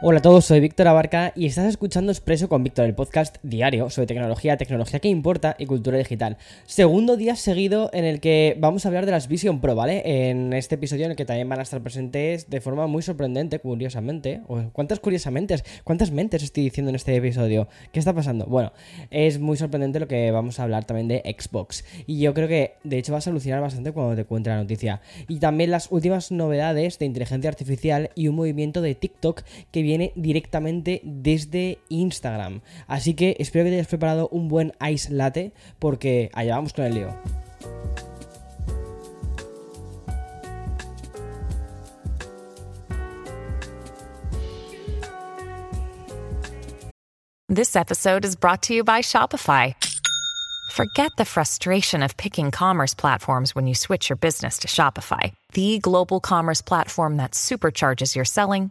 Hola a todos, soy Víctor Abarca y estás escuchando Expreso con Víctor, el podcast diario sobre tecnología, tecnología que importa y cultura digital. Segundo día seguido en el que vamos a hablar de las Vision Pro, ¿vale? En este episodio en el que también van a estar presentes de forma muy sorprendente, curiosamente. ¿Cuántas curiosamente? ¿Cuántas mentes estoy diciendo en este episodio? ¿Qué está pasando? Bueno, es muy sorprendente lo que vamos a hablar también de Xbox. Y yo creo que de hecho vas a alucinar bastante cuando te cuente la noticia. Y también las últimas novedades de inteligencia artificial y un movimiento de TikTok que viene directamente desde Instagram. Así que espero que te hayas preparado un buen ice latte porque allá vamos con el lío. This episode is brought to you by Shopify. Forget the frustration of picking commerce platforms when you switch your business to Shopify, the global commerce platform that supercharges your selling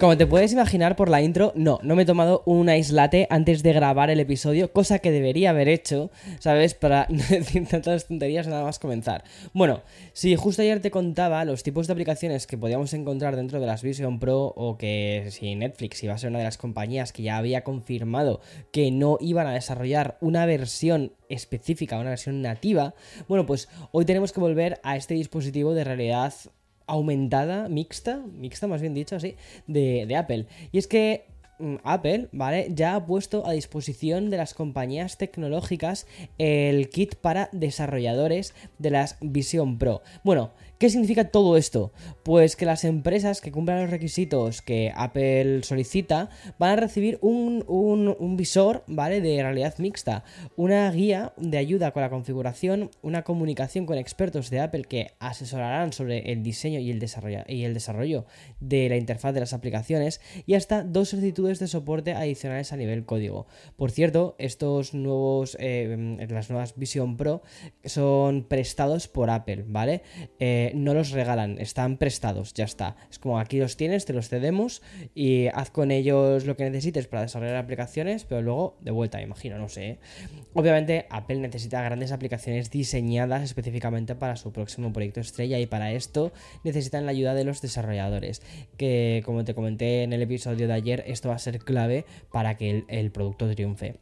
Como te puedes imaginar por la intro, no, no me he tomado un ice latte antes de grabar el episodio, cosa que debería haber hecho, ¿sabes? Para no decir tantas tonterías nada más comenzar. Bueno, si justo ayer te contaba los tipos de aplicaciones que podíamos encontrar dentro de las Vision Pro o que si Netflix iba a ser una de las compañías que ya había confirmado que no iban a desarrollar una versión específica, una versión nativa, bueno, pues hoy tenemos que volver a este dispositivo de realidad aumentada, mixta, mixta más bien dicho así, de, de Apple. Y es que mm, Apple, ¿vale? Ya ha puesto a disposición de las compañías tecnológicas el kit para desarrolladores de las Vision Pro. Bueno, ¿Qué significa todo esto? Pues que las empresas que cumplan los requisitos que Apple solicita van a recibir un, visor, ¿vale? De realidad mixta, una guía de ayuda con la configuración, una comunicación con expertos de Apple que asesorarán sobre el diseño y el desarrollo, y el desarrollo de la interfaz de las aplicaciones y hasta dos solicitudes de soporte adicionales a nivel código. Por cierto, estos nuevos, eh, las nuevas Vision Pro son prestados por Apple, ¿vale? Eh, no los regalan, están prestados, ya está. Es como aquí los tienes, te los cedemos y haz con ellos lo que necesites para desarrollar aplicaciones, pero luego de vuelta, imagino, no sé. ¿eh? Obviamente Apple necesita grandes aplicaciones diseñadas específicamente para su próximo proyecto estrella y para esto necesitan la ayuda de los desarrolladores, que como te comenté en el episodio de ayer, esto va a ser clave para que el producto triunfe.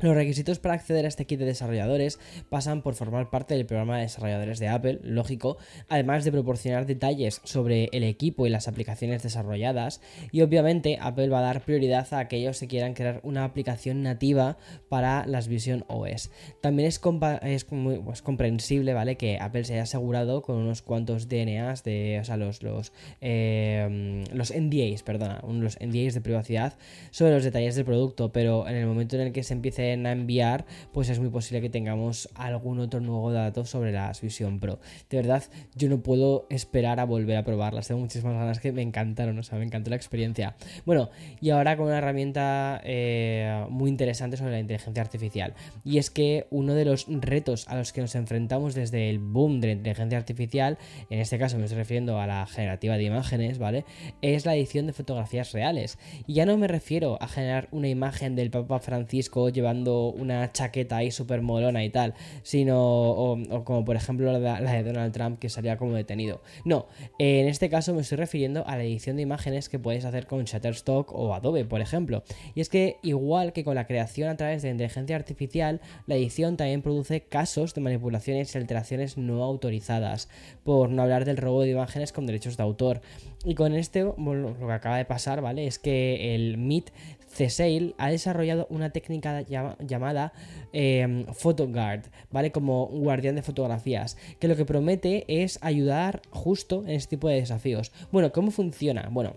Los requisitos para acceder a este kit de desarrolladores pasan por formar parte del programa de desarrolladores de Apple, lógico, además de proporcionar detalles sobre el equipo y las aplicaciones desarrolladas, y obviamente Apple va a dar prioridad a aquellos que quieran crear una aplicación nativa para las Vision OS. También es, pues, comprensible, ¿vale? Que Apple se haya asegurado con unos cuantos DNAs de, o sea, los, los NDAs, perdona, los NDAs de privacidad sobre los detalles del producto, pero en el momento en el que se empiece a enviar, pues es muy posible que tengamos algún otro nuevo dato sobre las Vision Pro. De verdad, yo no puedo esperar a volver a probarlas. Tengo muchísimas ganas que me encantaron, o sea, me encantó la experiencia. Bueno, y ahora con una herramienta eh, muy interesante sobre la inteligencia artificial. Y es que uno de los retos a los que nos enfrentamos desde el boom de la inteligencia artificial, en este caso me estoy refiriendo a la generativa de imágenes, ¿vale? Es la edición de fotografías reales. Y ya no me refiero a generar una imagen del Papa Francisco llevando una chaqueta ahí súper molona y tal, sino, o, como por ejemplo la de, Donald Trump que salía como detenido. No, en este caso me estoy refiriendo a la edición de imágenes que puedes hacer con Shutterstock o Adobe, por ejemplo. Y es que igual que con la creación a través de inteligencia artificial, la edición también produce casos de manipulaciones y alteraciones no autorizadas, por no hablar del robo de imágenes con derechos de autor. Y con este, lo que acaba de pasar, ¿vale? Es que el MIT CSAIL ha desarrollado una técnica llamada eh, PhotoGuard, ¿vale? Como guardián de fotografías, que lo que promete es ayudar justo en este tipo de desafíos. Bueno, ¿cómo funciona? Bueno,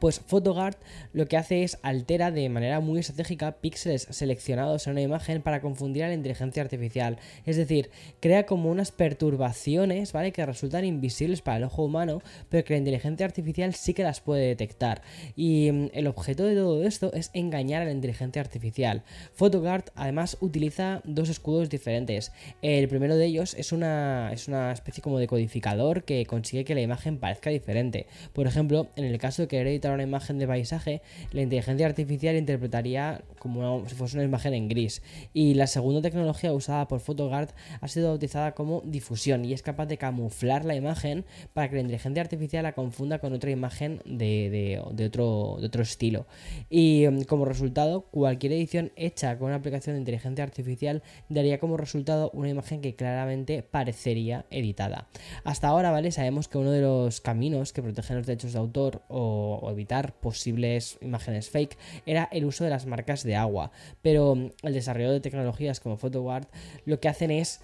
Pues PhotoGuard lo que hace es altera de manera muy estratégica píxeles seleccionados en una imagen para confundir a la inteligencia artificial. Es decir, crea como unas perturbaciones, ¿vale? Que resultan invisibles para el ojo humano, pero que la inteligencia artificial sí que las puede detectar. Y mm, el objeto de todo esto es engañar a la inteligencia artificial. PhotoGuard además utiliza dos escudos diferentes. El primero de ellos es una, es una especie como de codificador que consigue que la imagen parezca diferente. Por ejemplo, en el caso de querer editar una imagen de paisaje, la inteligencia artificial interpretaría como si fuese una imagen en gris. Y la segunda tecnología usada por PhotoGuard ha sido bautizada como difusión y es capaz de camuflar la imagen para que la inteligencia artificial la confunda con otra imagen de, otro, de otro estilo. Y mm, como resultado, cualquier edición hecha con una aplicación de inteligencia artificial daría como resultado una imagen que claramente parecería editada. Hasta ahora, ¿vale? Sabemos que uno de los caminos que protegen los derechos de autor o, o evitar posibles imágenes fake era el uso de las marcas de agua. Pero el desarrollo de tecnologías como PhotoGuard lo que hacen es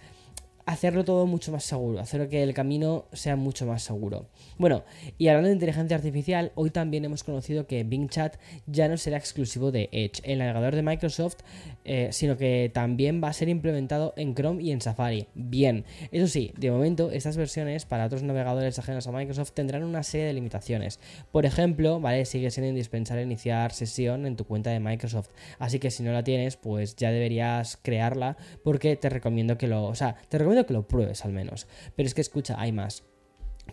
hacerlo todo mucho más seguro, hacer que el camino sea mucho más seguro. Bueno, y hablando de inteligencia artificial, hoy también hemos conocido que Bing Chat ya no será exclusivo de Edge, el navegador de Microsoft, eh, sino que también va a ser implementado en Chrome y en Safari. Bien, eso sí, de momento estas versiones para otros navegadores ajenos a Microsoft tendrán una serie de limitaciones. Por ejemplo, vale, sigue siendo indispensable iniciar sesión en tu cuenta de Microsoft, así que si no la tienes, pues ya deberías crearla porque te recomiendo que lo, que lo pruebes al menos. Pero es que escucha, hay más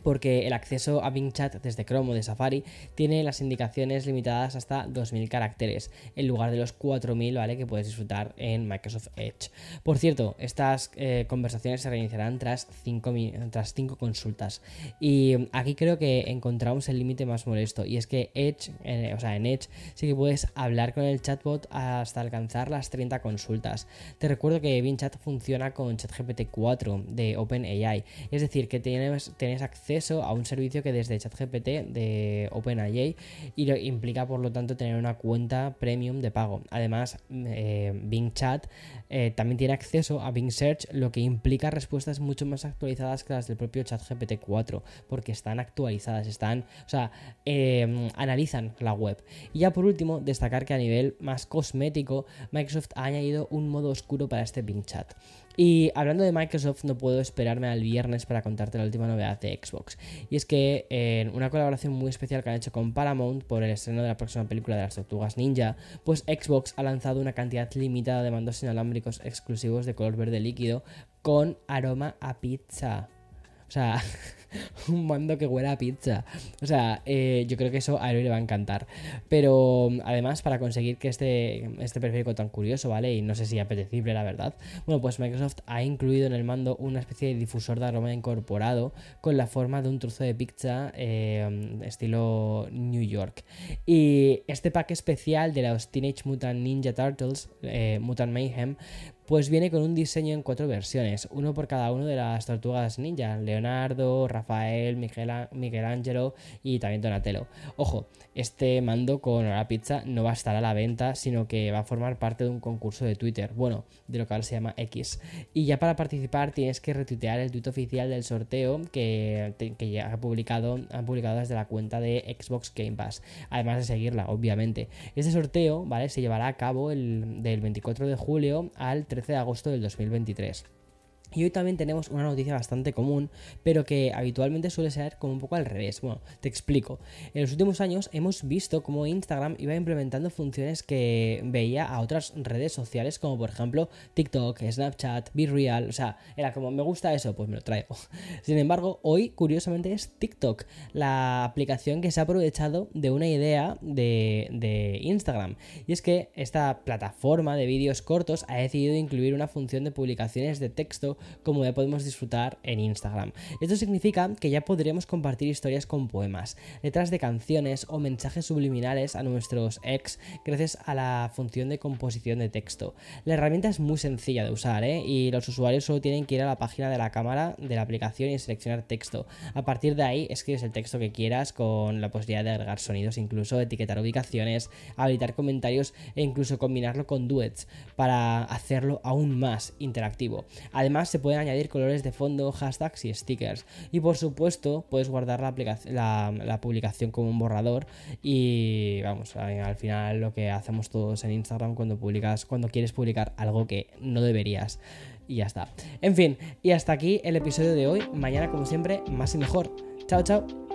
porque el acceso a Bing Chat desde Chrome o de Safari tiene las indicaciones limitadas hasta 2000 caracteres en lugar de los 4000 ¿vale? que puedes disfrutar en Microsoft Edge. Por cierto, estas eh, conversaciones se reiniciarán tras 5 tras cinco consultas y aquí creo que encontramos el límite más molesto y es que Edge, o sea, en Edge sí que puedes hablar con el chatbot hasta alcanzar las 30 consultas. Te recuerdo que Bing Chat funciona con ChatGPT 4 de OpenAI, es decir, que tienes, tienes acceso acceso a un servicio que desde ChatGPT de OpenAI y lo implica por lo tanto tener una cuenta premium de pago. Además, eh, Bing Chat eh, también tiene acceso a Bing Search, lo que implica respuestas mucho más actualizadas que las del propio ChatGPT 4, porque están actualizadas, están, o sea, em, analizan la web. Y ya por último, destacar que a nivel más cosmético, Microsoft ha añadido un modo oscuro para este Bing Chat. Y hablando de Microsoft, no puedo esperarme al viernes para contarte la última novedad de Xbox. Y es que en una colaboración muy especial que han hecho con Paramount por el estreno de la próxima película de las Tortugas Ninja, pues Xbox ha lanzado una cantidad limitada de mandos inalámbricos exclusivos de color verde líquido con aroma a pizza. O sea, un mando que huele a pizza. O sea, eh, yo creo que eso a él le va a encantar. Pero además, para conseguir que este, este periférico tan curioso, ¿vale? Y no sé si apetecible, la verdad. Bueno, pues Microsoft ha incluido en el mando una especie de difusor de aroma incorporado con la forma de un trozo de pizza eh, estilo New York. Y este pack especial de los Teenage Mutant Ninja Turtles, eh, Mutant Mayhem, pues viene con un diseño en cuatro versiones, uno por cada uno de las tortugas ninja, Leonardo, Rafael, Miguel, Ángelo y también Donatello. Ojo, este mando con la pizza no va a estar a la venta, sino que va a formar parte de un concurso de Twitter, bueno, de lo que ahora se llama X. Y ya para participar tienes que retuitear el tweet oficial del sorteo que, ya ha publicado, han publicado desde la cuenta de Xbox Game Pass, además de seguirla, obviamente. Este sorteo, ¿vale? Se llevará a cabo el, del 24 de julio al 3 13 de agosto del 2023. Y hoy también tenemos una noticia bastante común, pero que habitualmente suele ser como un poco al revés. Bueno, te explico. En los últimos años hemos visto cómo Instagram iba implementando funciones que veía a otras redes sociales, como por ejemplo TikTok, Snapchat, BeReal. O sea, era como, me gusta eso, pues me lo traigo. Sin embargo, hoy, curiosamente, es TikTok, la aplicación que se ha aprovechado de una idea de, de Instagram. Y es que esta plataforma de vídeos cortos ha decidido incluir una función de publicaciones de texto como ya podemos disfrutar en Instagram. Esto significa que ya podremos compartir historias con poemas, letras de canciones o mensajes subliminales a nuestros ex gracias a la función de composición de texto. La herramienta es muy sencilla de usar ¿eh? y los usuarios solo tienen que ir a la página de la cámara de la aplicación y seleccionar texto. A partir de ahí escribes el texto que quieras con la posibilidad de agregar sonidos, incluso etiquetar ubicaciones, habilitar comentarios e incluso combinarlo con duets para hacerlo aún más interactivo. Además, Se pueden añadir colores de fondo, hashtags y stickers. Y por supuesto, puedes guardar la, la, publicación como un borrador. Y vamos, al final lo que hacemos todos en Instagram cuando publicas, cuando quieres publicar algo que no deberías. Y ya está. En fin, y hasta aquí el episodio de hoy. Mañana, como siempre, más y mejor. Chao, chao.